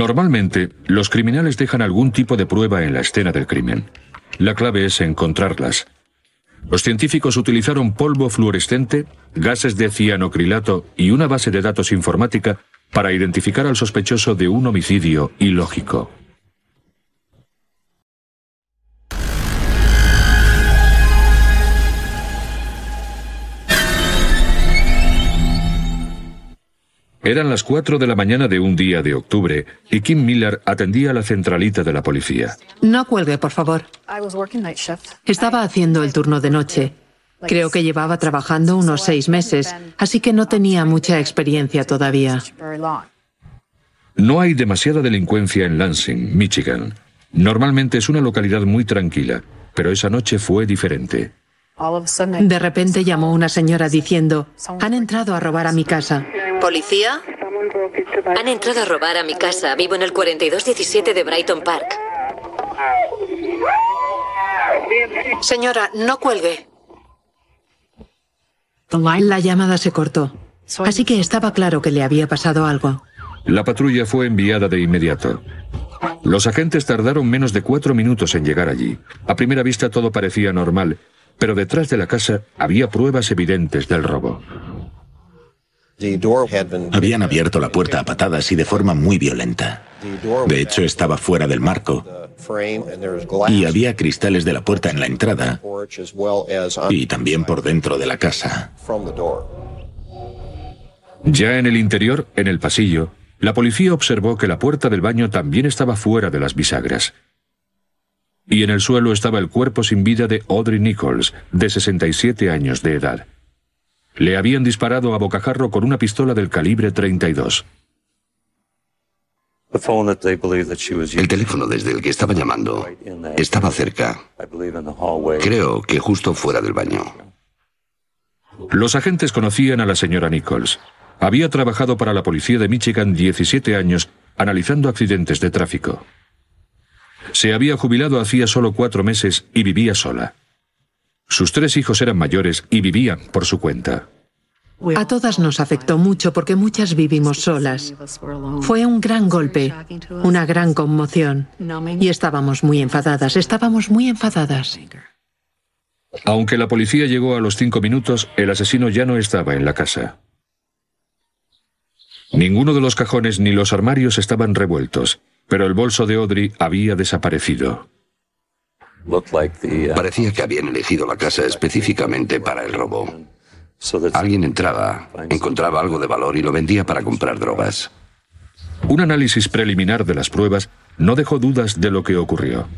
Normalmente, los criminales dejan algún tipo de prueba en la escena del crimen. La clave es encontrarlas. Los científicos utilizaron polvo fluorescente, gases de cianocrilato y una base de datos informática para identificar al sospechoso de un homicidio ilógico. Eran las 4 de la mañana de un día de octubre y Kim Miller atendía la centralita de la policía. No cuelgue, por favor. Estaba haciendo el turno de noche. Creo que llevaba trabajando unos seis meses, así que no tenía mucha experiencia todavía. No hay demasiada delincuencia en Lansing, Michigan. Normalmente es una localidad muy tranquila, pero esa noche fue diferente. De repente llamó una señora diciendo, han entrado a robar a mi casa. ¿Policía? Han entrado a robar a mi casa. Vivo en el 4217 de Brighton Park. Señora, no cuelgue. La llamada se cortó. Así que estaba claro que le había pasado algo. La patrulla fue enviada de inmediato. Los agentes tardaron menos de cuatro minutos en llegar allí. A primera vista todo parecía normal, pero detrás de la casa había pruebas evidentes del robo. Habían abierto la puerta a patadas y de forma muy violenta. De hecho, estaba fuera del marco. Y había cristales de la puerta en la entrada y también por dentro de la casa. Ya en el interior, en el pasillo, la policía observó que la puerta del baño también estaba fuera de las bisagras. Y en el suelo estaba el cuerpo sin vida de Audrey Nichols, de 67 años de edad. Le habían disparado a bocajarro con una pistola del calibre 32. El teléfono desde el que estaba llamando estaba cerca. Creo que justo fuera del baño. Los agentes conocían a la señora Nichols. Había trabajado para la policía de Michigan 17 años analizando accidentes de tráfico. Se había jubilado hacía solo cuatro meses y vivía sola. Sus tres hijos eran mayores y vivían por su cuenta. A todas nos afectó mucho porque muchas vivimos solas. Fue un gran golpe, una gran conmoción. Y estábamos muy enfadadas, estábamos muy enfadadas. Aunque la policía llegó a los cinco minutos, el asesino ya no estaba en la casa. Ninguno de los cajones ni los armarios estaban revueltos, pero el bolso de Audrey había desaparecido. Parecía que habían elegido la casa específicamente para el robo. Alguien entraba, encontraba algo de valor y lo vendía para comprar drogas. Un análisis preliminar de las pruebas no dejó dudas de lo que ocurrió.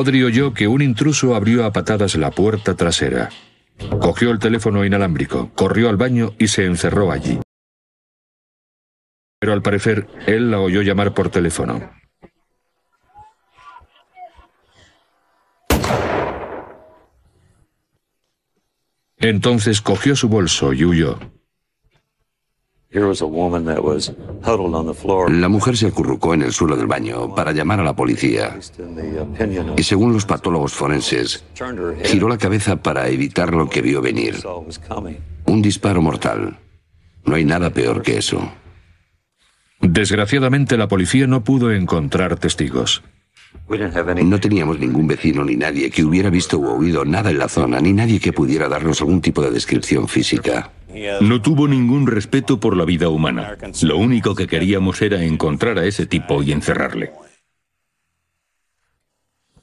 Audrey oyó que un intruso abrió a patadas la puerta trasera. Cogió el teléfono inalámbrico, corrió al baño y se encerró allí. Pero al parecer, él la oyó llamar por teléfono. Entonces cogió su bolso y huyó. La mujer se acurrucó en el suelo del baño para llamar a la policía. Y según los patólogos forenses, giró la cabeza para evitar lo que vio venir. Un disparo mortal. No hay nada peor que eso. Desgraciadamente la policía no pudo encontrar testigos. No teníamos ningún vecino ni nadie que hubiera visto o oído nada en la zona, ni nadie que pudiera darnos algún tipo de descripción física. No tuvo ningún respeto por la vida humana. Lo único que queríamos era encontrar a ese tipo y encerrarle.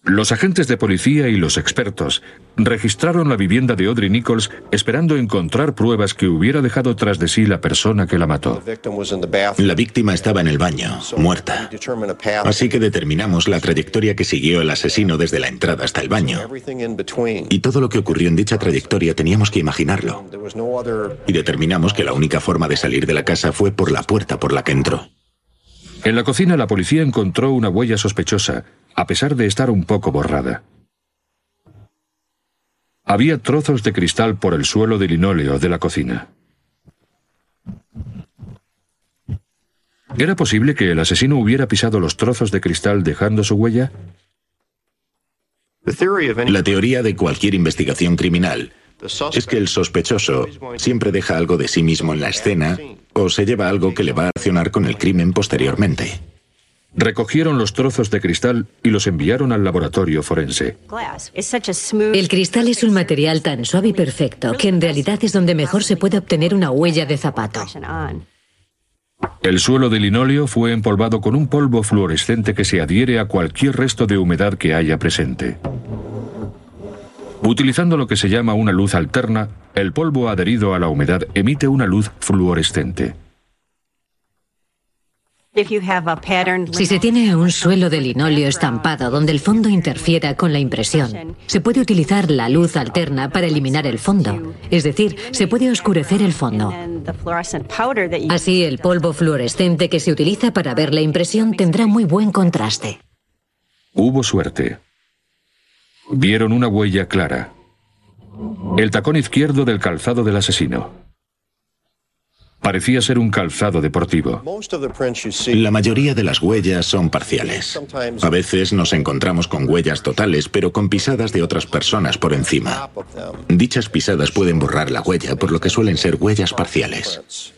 Los agentes de policía y los expertos registraron la vivienda de Audrey Nichols esperando encontrar pruebas que hubiera dejado tras de sí la persona que la mató. La víctima estaba en el baño, muerta. Así que determinamos la trayectoria que siguió el asesino desde la entrada hasta el baño. Y todo lo que ocurrió en dicha trayectoria teníamos que imaginarlo. Y determinamos que la única forma de salir de la casa fue por la puerta por la que entró. En la cocina la policía encontró una huella sospechosa a pesar de estar un poco borrada. Había trozos de cristal por el suelo de linóleo de la cocina. ¿Era posible que el asesino hubiera pisado los trozos de cristal dejando su huella? La teoría de cualquier investigación criminal es que el sospechoso siempre deja algo de sí mismo en la escena o se lleva algo que le va a accionar con el crimen posteriormente. Recogieron los trozos de cristal y los enviaron al laboratorio forense. El cristal es un material tan suave y perfecto que en realidad es donde mejor se puede obtener una huella de zapato. El suelo de linóleo fue empolvado con un polvo fluorescente que se adhiere a cualquier resto de humedad que haya presente. Utilizando lo que se llama una luz alterna, el polvo adherido a la humedad emite una luz fluorescente. Si se tiene un suelo de linóleo estampado donde el fondo interfiera con la impresión, se puede utilizar la luz alterna para eliminar el fondo, es decir, se puede oscurecer el fondo. Así el polvo fluorescente que se utiliza para ver la impresión tendrá muy buen contraste. Hubo suerte. Vieron una huella clara. El tacón izquierdo del calzado del asesino. Parecía ser un calzado deportivo. La mayoría de las huellas son parciales. A veces nos encontramos con huellas totales, pero con pisadas de otras personas por encima. Dichas pisadas pueden borrar la huella, por lo que suelen ser huellas parciales.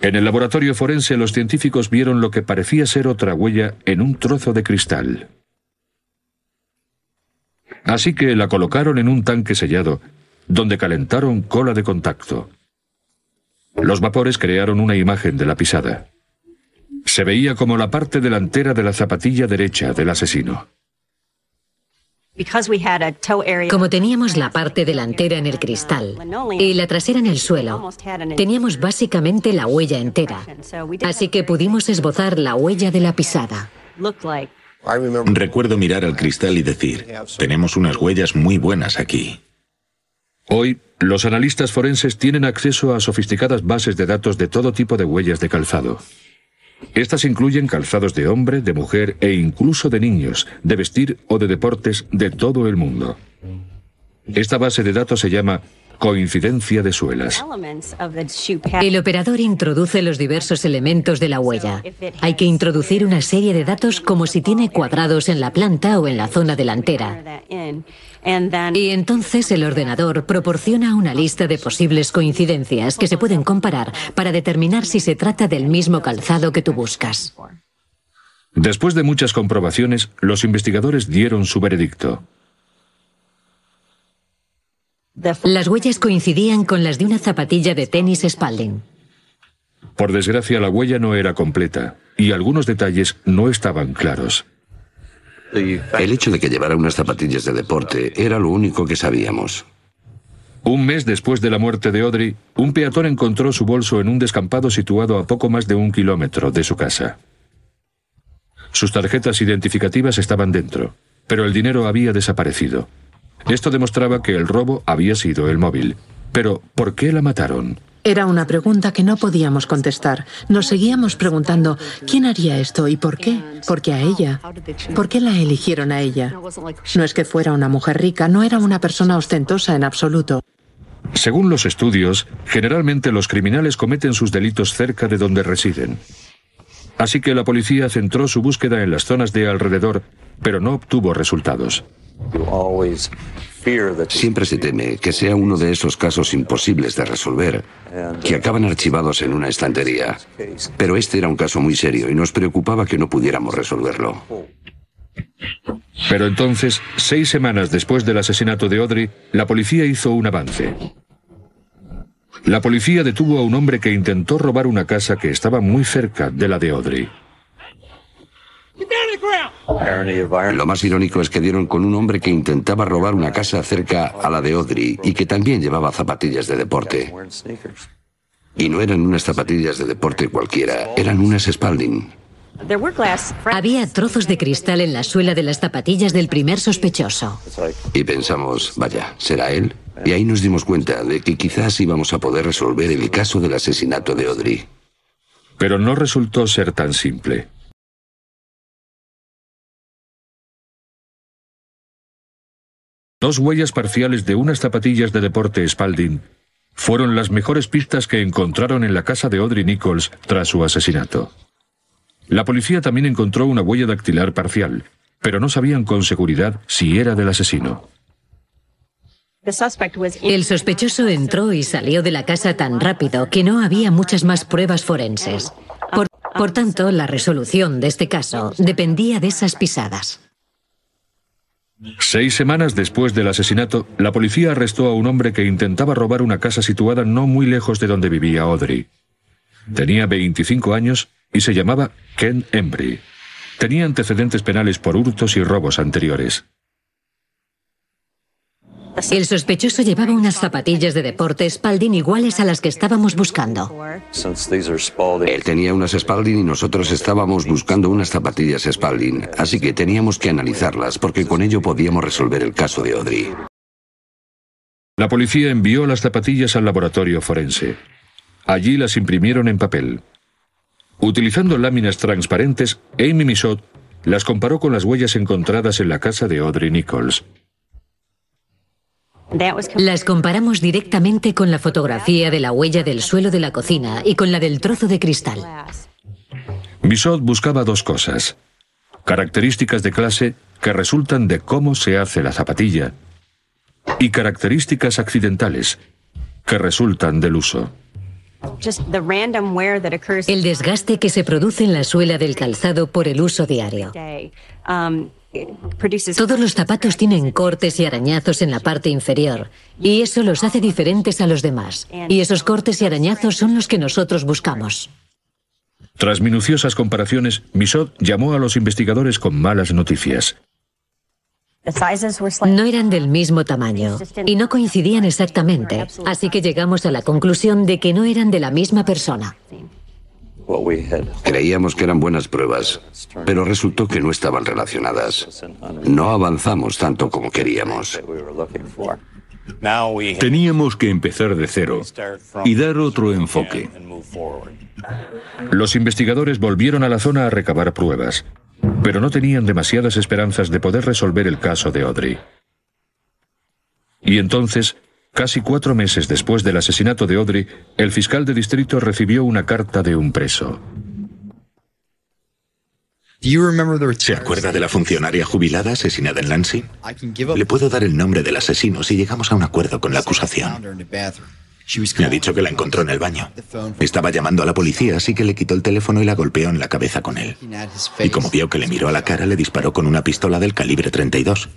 En el laboratorio forense los científicos vieron lo que parecía ser otra huella en un trozo de cristal. Así que la colocaron en un tanque sellado, donde calentaron cola de contacto. Los vapores crearon una imagen de la pisada. Se veía como la parte delantera de la zapatilla derecha del asesino. Como teníamos la parte delantera en el cristal y la trasera en el suelo, teníamos básicamente la huella entera. Así que pudimos esbozar la huella de la pisada. Recuerdo mirar al cristal y decir, tenemos unas huellas muy buenas aquí. Hoy, los analistas forenses tienen acceso a sofisticadas bases de datos de todo tipo de huellas de calzado. Estas incluyen calzados de hombre, de mujer e incluso de niños, de vestir o de deportes de todo el mundo. Esta base de datos se llama Coincidencia de suelas. El operador introduce los diversos elementos de la huella. Hay que introducir una serie de datos como si tiene cuadrados en la planta o en la zona delantera. Y entonces el ordenador proporciona una lista de posibles coincidencias que se pueden comparar para determinar si se trata del mismo calzado que tú buscas. Después de muchas comprobaciones, los investigadores dieron su veredicto. Las huellas coincidían con las de una zapatilla de tenis Spalding. Por desgracia, la huella no era completa y algunos detalles no estaban claros. El hecho de que llevara unas zapatillas de deporte era lo único que sabíamos. Un mes después de la muerte de Audrey, un peatón encontró su bolso en un descampado situado a poco más de un kilómetro de su casa. Sus tarjetas identificativas estaban dentro, pero el dinero había desaparecido. Esto demostraba que el robo había sido el móvil. Pero, ¿por qué la mataron? Era una pregunta que no podíamos contestar. Nos seguíamos preguntando, ¿quién haría esto y por qué? Porque a ella. ¿Por qué la eligieron a ella? No es que fuera una mujer rica, no era una persona ostentosa en absoluto. Según los estudios, generalmente los criminales cometen sus delitos cerca de donde residen. Así que la policía centró su búsqueda en las zonas de alrededor, pero no obtuvo resultados. Siempre se teme que sea uno de esos casos imposibles de resolver, que acaban archivados en una estantería. Pero este era un caso muy serio y nos preocupaba que no pudiéramos resolverlo. Pero entonces, seis semanas después del asesinato de Audrey, la policía hizo un avance. La policía detuvo a un hombre que intentó robar una casa que estaba muy cerca de la de Audrey. Lo más irónico es que dieron con un hombre que intentaba robar una casa cerca a la de Audrey y que también llevaba zapatillas de deporte. Y no eran unas zapatillas de deporte cualquiera, eran unas Spalding. Había trozos de cristal en la suela de las zapatillas del primer sospechoso. Y pensamos, vaya, ¿será él? Y ahí nos dimos cuenta de que quizás íbamos a poder resolver el caso del asesinato de Audrey. Pero no resultó ser tan simple. Dos huellas parciales de unas zapatillas de deporte Spalding fueron las mejores pistas que encontraron en la casa de Audrey Nichols tras su asesinato. La policía también encontró una huella dactilar parcial, pero no sabían con seguridad si era del asesino. El sospechoso entró y salió de la casa tan rápido que no había muchas más pruebas forenses. Por, por, tanto, la resolución de este caso dependía de esas pisadas. Seis semanas después del asesinato, la policía arrestó a un hombre que intentaba robar una casa situada no muy lejos de donde vivía Audrey. Tenía 25 años y se llamaba Ken Embry. Tenía antecedentes penales por hurtos y robos anteriores. El sospechoso llevaba unas zapatillas de deporte Spalding iguales a las que estábamos buscando. Él tenía unas Spalding y nosotros estábamos buscando unas zapatillas Spalding, así que teníamos que analizarlas porque con ello podíamos resolver el caso de Audrey. La policía envió las zapatillas al laboratorio forense. Allí las imprimieron en papel. Utilizando láminas transparentes, Amy Misot las comparó con las huellas encontradas en la casa de Audrey Nichols. Las comparamos directamente con la fotografía de la huella del suelo de la cocina y con la del trozo de cristal. Misot buscaba dos cosas. Características de clase que resultan de cómo se hace la zapatilla y características accidentales que resultan del uso. El desgaste que se produce en la suela del calzado por el uso diario. Todos los zapatos tienen cortes y arañazos en la parte inferior, y eso los hace diferentes a los demás. Y esos cortes y arañazos son los que nosotros buscamos. Tras minuciosas comparaciones, Misot llamó a los investigadores con malas noticias. No eran del mismo tamaño y no coincidían exactamente, así que llegamos a la conclusión de que no eran de la misma persona. Creíamos que eran buenas pruebas, pero resultó que no estaban relacionadas. No avanzamos tanto como queríamos. Teníamos que empezar de cero y dar otro enfoque. Los investigadores volvieron a la zona a recabar pruebas, pero no tenían demasiadas esperanzas de poder resolver el caso de Audrey. Y entonces Casi cuatro meses después del asesinato de Audrey, el fiscal de distrito recibió una carta de un preso. ¿Se acuerda de la funcionaria jubilada asesinada en Lansing? Le puedo dar el nombre del asesino si llegamos a un acuerdo con la acusación. Me ha dicho que la encontró en el baño. Estaba llamando a la policía, así que le quitó el teléfono y la golpeó en la cabeza con él. Y como vio que le miró a la cara, le disparó con una pistola del calibre 32.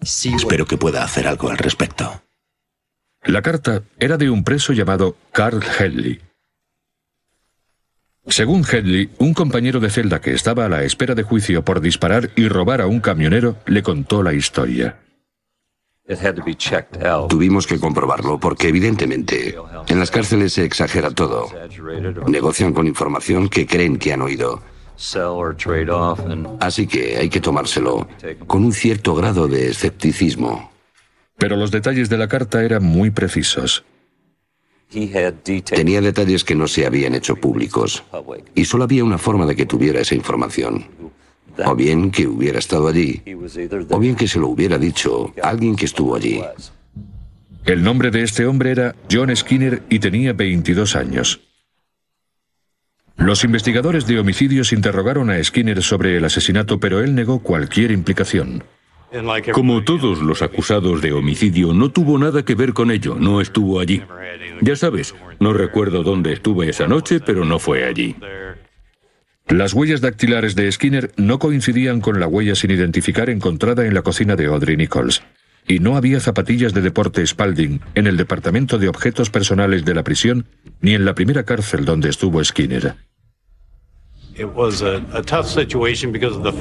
Espero que pueda hacer algo al respecto. La carta era de un preso llamado Carl Hedley. Según Hedley, un compañero de celda que estaba a la espera de juicio por disparar y robar a un camionero le contó la historia. Tuvimos que comprobarlo porque evidentemente en las cárceles se exagera todo. Negocian con información que creen que han oído. Así que hay que tomárselo con un cierto grado de escepticismo. Pero los detalles de la carta eran muy precisos. Tenía detalles que no se habían hecho públicos y solo había una forma de que tuviera esa información. O bien que hubiera estado allí, o bien que se lo hubiera dicho alguien que estuvo allí. El nombre de este hombre era John Skinner y tenía 22 años. Los investigadores de homicidios interrogaron a Skinner sobre el asesinato, pero él negó cualquier implicación. Como todos los acusados de homicidio, no tuvo nada que ver con ello, no estuvo allí. Ya sabes, no recuerdo dónde estuve esa noche, pero no fue allí. Las huellas dactilares de Skinner no coincidían con la huella sin identificar encontrada en la cocina de Audrey Nichols. Y no había zapatillas de deporte Spalding en el departamento de objetos personales de la prisión ni en la primera cárcel donde estuvo Skinner.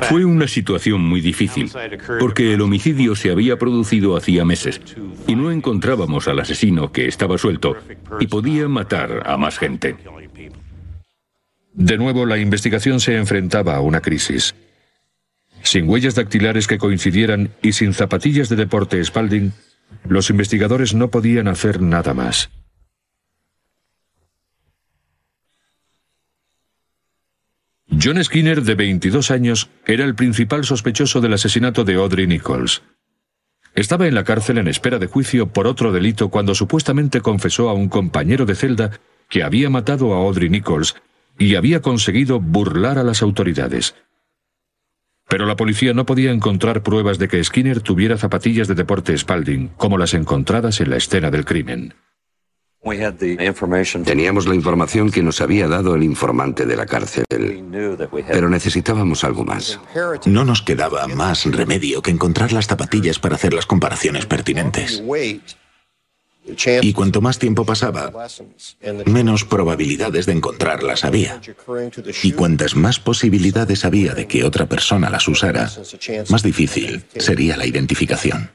Fue una situación muy difícil, porque el homicidio se había producido hacía meses y no encontrábamos al asesino que estaba suelto y podía matar a más gente. De nuevo, la investigación se enfrentaba a una crisis. Sin huellas dactilares que coincidieran y sin zapatillas de deporte Spalding, los investigadores no podían hacer nada más. John Skinner, de 22 años, era el principal sospechoso del asesinato de Audrey Nichols. Estaba en la cárcel en espera de juicio por otro delito cuando supuestamente confesó a un compañero de celda que había matado a Audrey Nichols y había conseguido burlar a las autoridades. Pero la policía no podía encontrar pruebas de que Skinner tuviera zapatillas de deporte Spalding, como las encontradas en la escena del crimen. Teníamos la información que nos había dado el informante de la cárcel, pero necesitábamos algo más. No nos quedaba más remedio que encontrar las zapatillas para hacer las comparaciones pertinentes. Y cuanto más tiempo pasaba, menos probabilidades de encontrarlas había. Y cuantas más posibilidades había de que otra persona las usara, más difícil sería la identificación.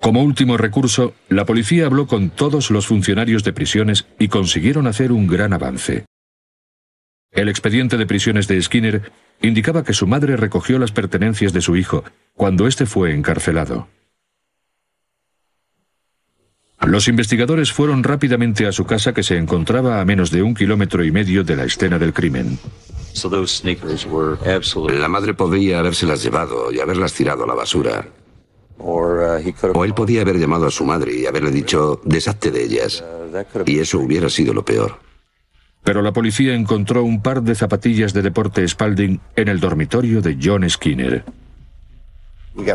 Como último recurso, la policía habló con todos los funcionarios de prisiones y consiguieron hacer un gran avance. El expediente de prisiones de Skinner indicaba que su madre recogió las pertenencias de su hijo cuando éste fue encarcelado. Los investigadores fueron rápidamente a su casa que se encontraba a menos de un kilómetro y medio de la escena del crimen. La madre podría habérselas llevado y haberlas tirado a la basura. O él podía haber llamado a su madre y haberle dicho, deshazte de ellas. Y eso hubiera sido lo peor. Pero la policía encontró un par de zapatillas de deporte Spalding en el dormitorio de John Skinner.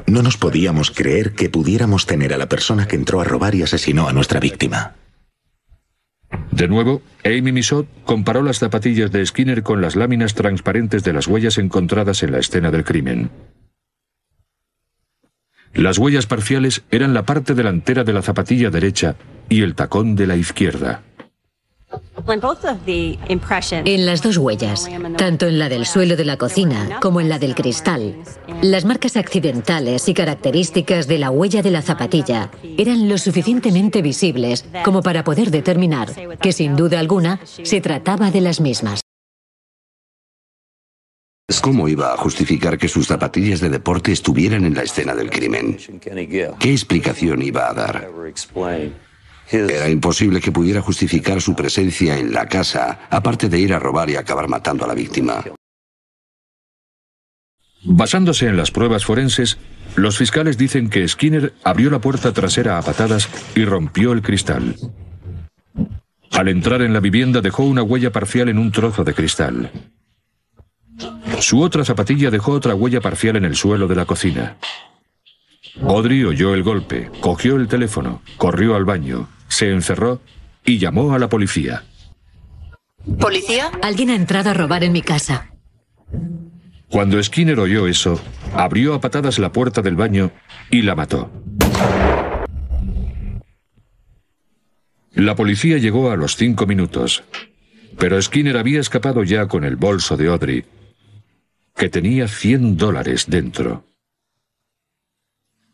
No nos podíamos creer que pudiéramos tener a la persona que entró a robar y asesinó a nuestra víctima. De nuevo, Amy Misot comparó las zapatillas de Skinner con las láminas transparentes de las huellas encontradas en la escena del crimen. Las huellas parciales eran la parte delantera de la zapatilla derecha y el tacón de la izquierda. En las dos huellas, tanto en la del suelo de la cocina como en la del cristal, las marcas accidentales y características de la huella de la zapatilla eran lo suficientemente visibles como para poder determinar que sin duda alguna se trataba de las mismas. ¿Cómo iba a justificar que sus zapatillas de deporte estuvieran en la escena del crimen? ¿Qué explicación iba a dar? Era imposible que pudiera justificar su presencia en la casa, aparte de ir a robar y acabar matando a la víctima. Basándose en las pruebas forenses, los fiscales dicen que Skinner abrió la puerta trasera a patadas y rompió el cristal. Al entrar en la vivienda dejó una huella parcial en un trozo de cristal. Su otra zapatilla dejó otra huella parcial en el suelo de la cocina. Audrey oyó el golpe, cogió el teléfono, corrió al baño, se encerró y llamó a la policía. ¿Policía? Alguien ha entrado a robar en mi casa. Cuando Skinner oyó eso, abrió a patadas la puerta del baño y la mató. La policía llegó a los cinco minutos, pero Skinner había escapado ya con el bolso de Audrey, que tenía 100 dólares dentro.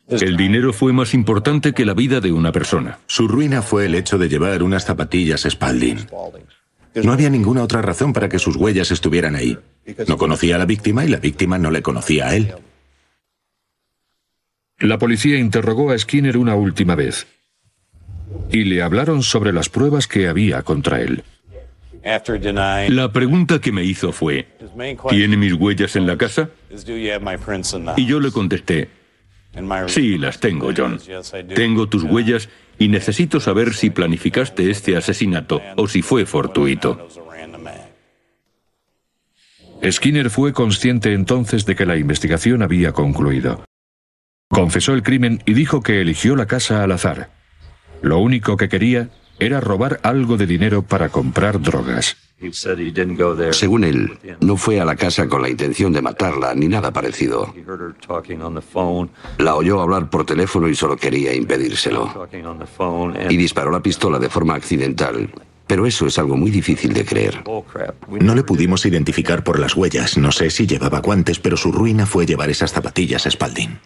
El dinero fue más importante que la vida de una persona. Su ruina fue el hecho de llevar unas zapatillas Spalding. No había ninguna otra razón para que sus huellas estuvieran ahí. No conocía a la víctima y la víctima no le conocía a él. La policía interrogó a Skinner una última vez y le hablaron sobre las pruebas que había contra él. La pregunta que me hizo fue, ¿tiene mis huellas en la casa? Y yo le contesté, Sí, las tengo, John. Tengo tus huellas y necesito saber si planificaste este asesinato o si fue fortuito. Skinner fue consciente entonces de que la investigación había concluido. Confesó el crimen y dijo que eligió la casa al azar. Lo único que quería era robar algo de dinero para comprar drogas. Según él, no fue a la casa con la intención de matarla ni nada parecido. La oyó hablar por teléfono y solo quería impedírselo. Y disparó la pistola de forma accidental, Pero eso es algo muy difícil de creer. No le pudimos identificar por las huellas. No sé si llevaba guantes, pero su ruina fue llevar esas zapatillas a Spalding.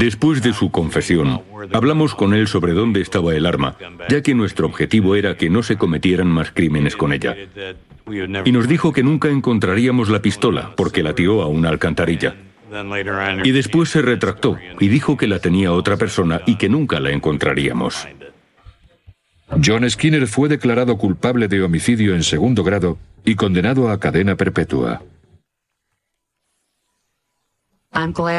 Después de su confesión, hablamos con él sobre dónde estaba el arma, ya que nuestro objetivo era que no se cometieran más crímenes con ella. Y nos dijo que nunca encontraríamos la pistola, porque la tiró a una alcantarilla. Y después se retractó y dijo que la tenía otra persona y que nunca la encontraríamos. John Skinner fue declarado culpable de homicidio en segundo grado y condenado a cadena perpetua.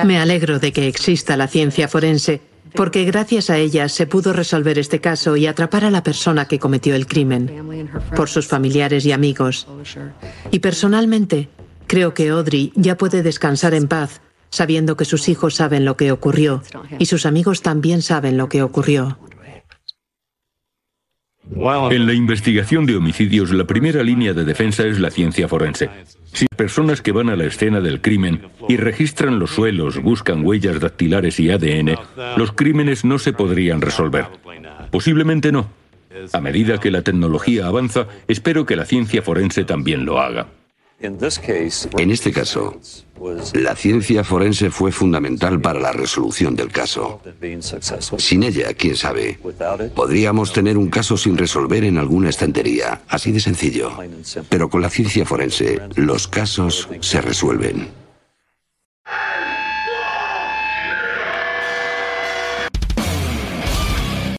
Me alegro de que exista la ciencia forense, porque gracias a ella se pudo resolver este caso y atrapar a la persona que cometió el crimen, por sus familiares y amigos. Y personalmente, creo que Audrey ya puede descansar en paz, sabiendo que sus hijos saben lo que ocurrió y sus amigos también saben lo que ocurrió. En la investigación de homicidios, la primera línea de defensa es la ciencia forense. Si personas que van a la escena del crimen y registran los suelos, buscan huellas dactilares y ADN, los crímenes no se podrían resolver. Posiblemente no. A medida que la tecnología avanza, espero que la ciencia forense también lo haga. En este caso, la ciencia forense fue fundamental para la resolución del caso. Sin ella, quién sabe, podríamos tener un caso sin resolver en alguna estantería, así de sencillo. Pero con la ciencia forense, los casos se resuelven.